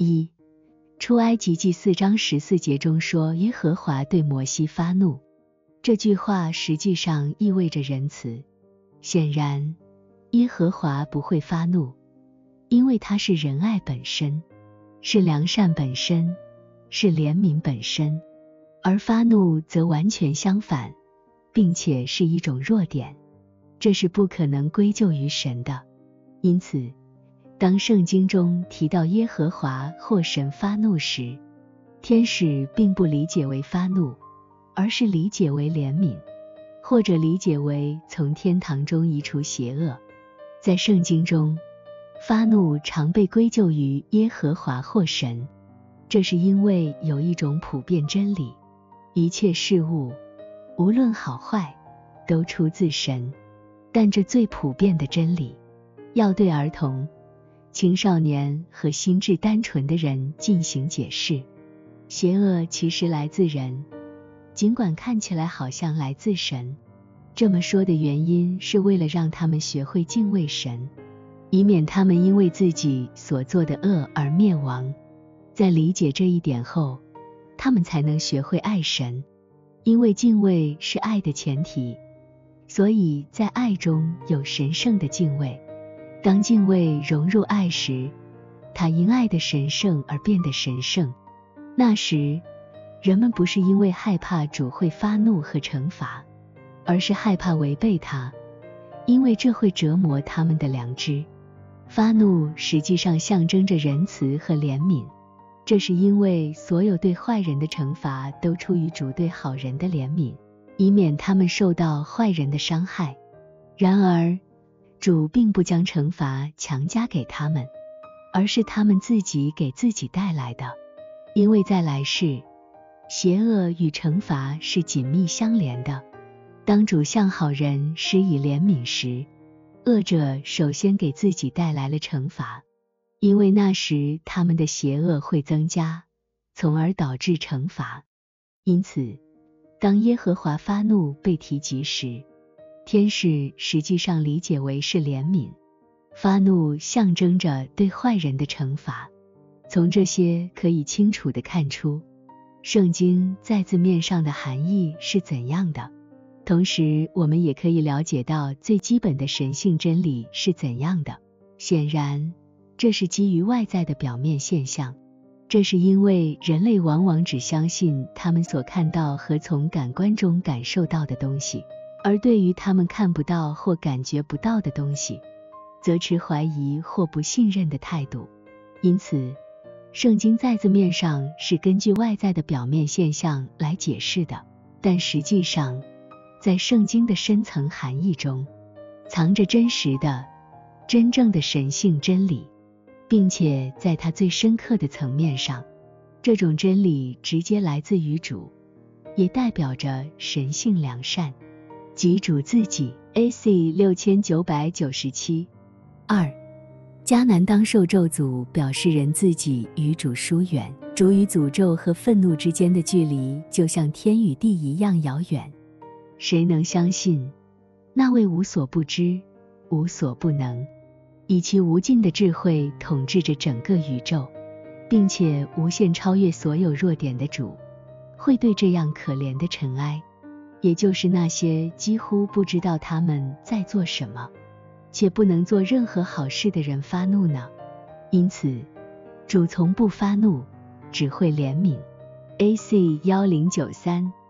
一出埃及记四章十四节中说耶和华对摩西发怒，这句话实际上意味着仁慈。显然，耶和华不会发怒，因为他是仁爱本身，是良善本身，是怜悯本身，而发怒则完全相反，并且是一种弱点，这是不可能归咎于神的。因此。当圣经中提到耶和华或神发怒时，天使并不理解为发怒，而是理解为怜悯，或者理解为从天堂中移除邪恶。在圣经中，发怒常被归咎于耶和华或神，这是因为有一种普遍真理：一切事物，无论好坏，都出自神。但这最普遍的真理，要对儿童。青少年和心智单纯的人进行解释，邪恶其实来自人，尽管看起来好像来自神。这么说的原因是为了让他们学会敬畏神，以免他们因为自己所做的恶而灭亡。在理解这一点后，他们才能学会爱神，因为敬畏是爱的前提，所以在爱中有神圣的敬畏。当敬畏融入爱时，它因爱的神圣而变得神圣。那时，人们不是因为害怕主会发怒和惩罚，而是害怕违背他，因为这会折磨他们的良知。发怒实际上象征着仁慈和怜悯，这是因为所有对坏人的惩罚都出于主对好人的怜悯，以免他们受到坏人的伤害。然而，主并不将惩罚强加给他们，而是他们自己给自己带来的。因为在来世，邪恶与惩罚是紧密相连的。当主向好人施以怜悯时，恶者首先给自己带来了惩罚，因为那时他们的邪恶会增加，从而导致惩罚。因此，当耶和华发怒被提及时，天使实际上理解为是怜悯，发怒象征着对坏人的惩罚。从这些可以清楚的看出，圣经在字面上的含义是怎样的。同时，我们也可以了解到最基本的神性真理是怎样的。显然，这是基于外在的表面现象。这是因为人类往往只相信他们所看到和从感官中感受到的东西。而对于他们看不到或感觉不到的东西，则持怀疑或不信任的态度。因此，圣经在字面上是根据外在的表面现象来解释的，但实际上，在圣经的深层含义中，藏着真实的、真正的神性真理，并且在它最深刻的层面上，这种真理直接来自于主，也代表着神性良善。即主自己。A.C. 六千九百九十七二，迦南当受咒诅，表示人自己与主疏远。主与诅咒和愤怒之间的距离，就像天与地一样遥远。谁能相信那位无所不知、无所不能，以其无尽的智慧统治着整个宇宙，并且无限超越所有弱点的主，会对这样可怜的尘埃？也就是那些几乎不知道他们在做什么，且不能做任何好事的人发怒呢？因此，主从不发怒，只会怜悯。A.C. 幺零九三。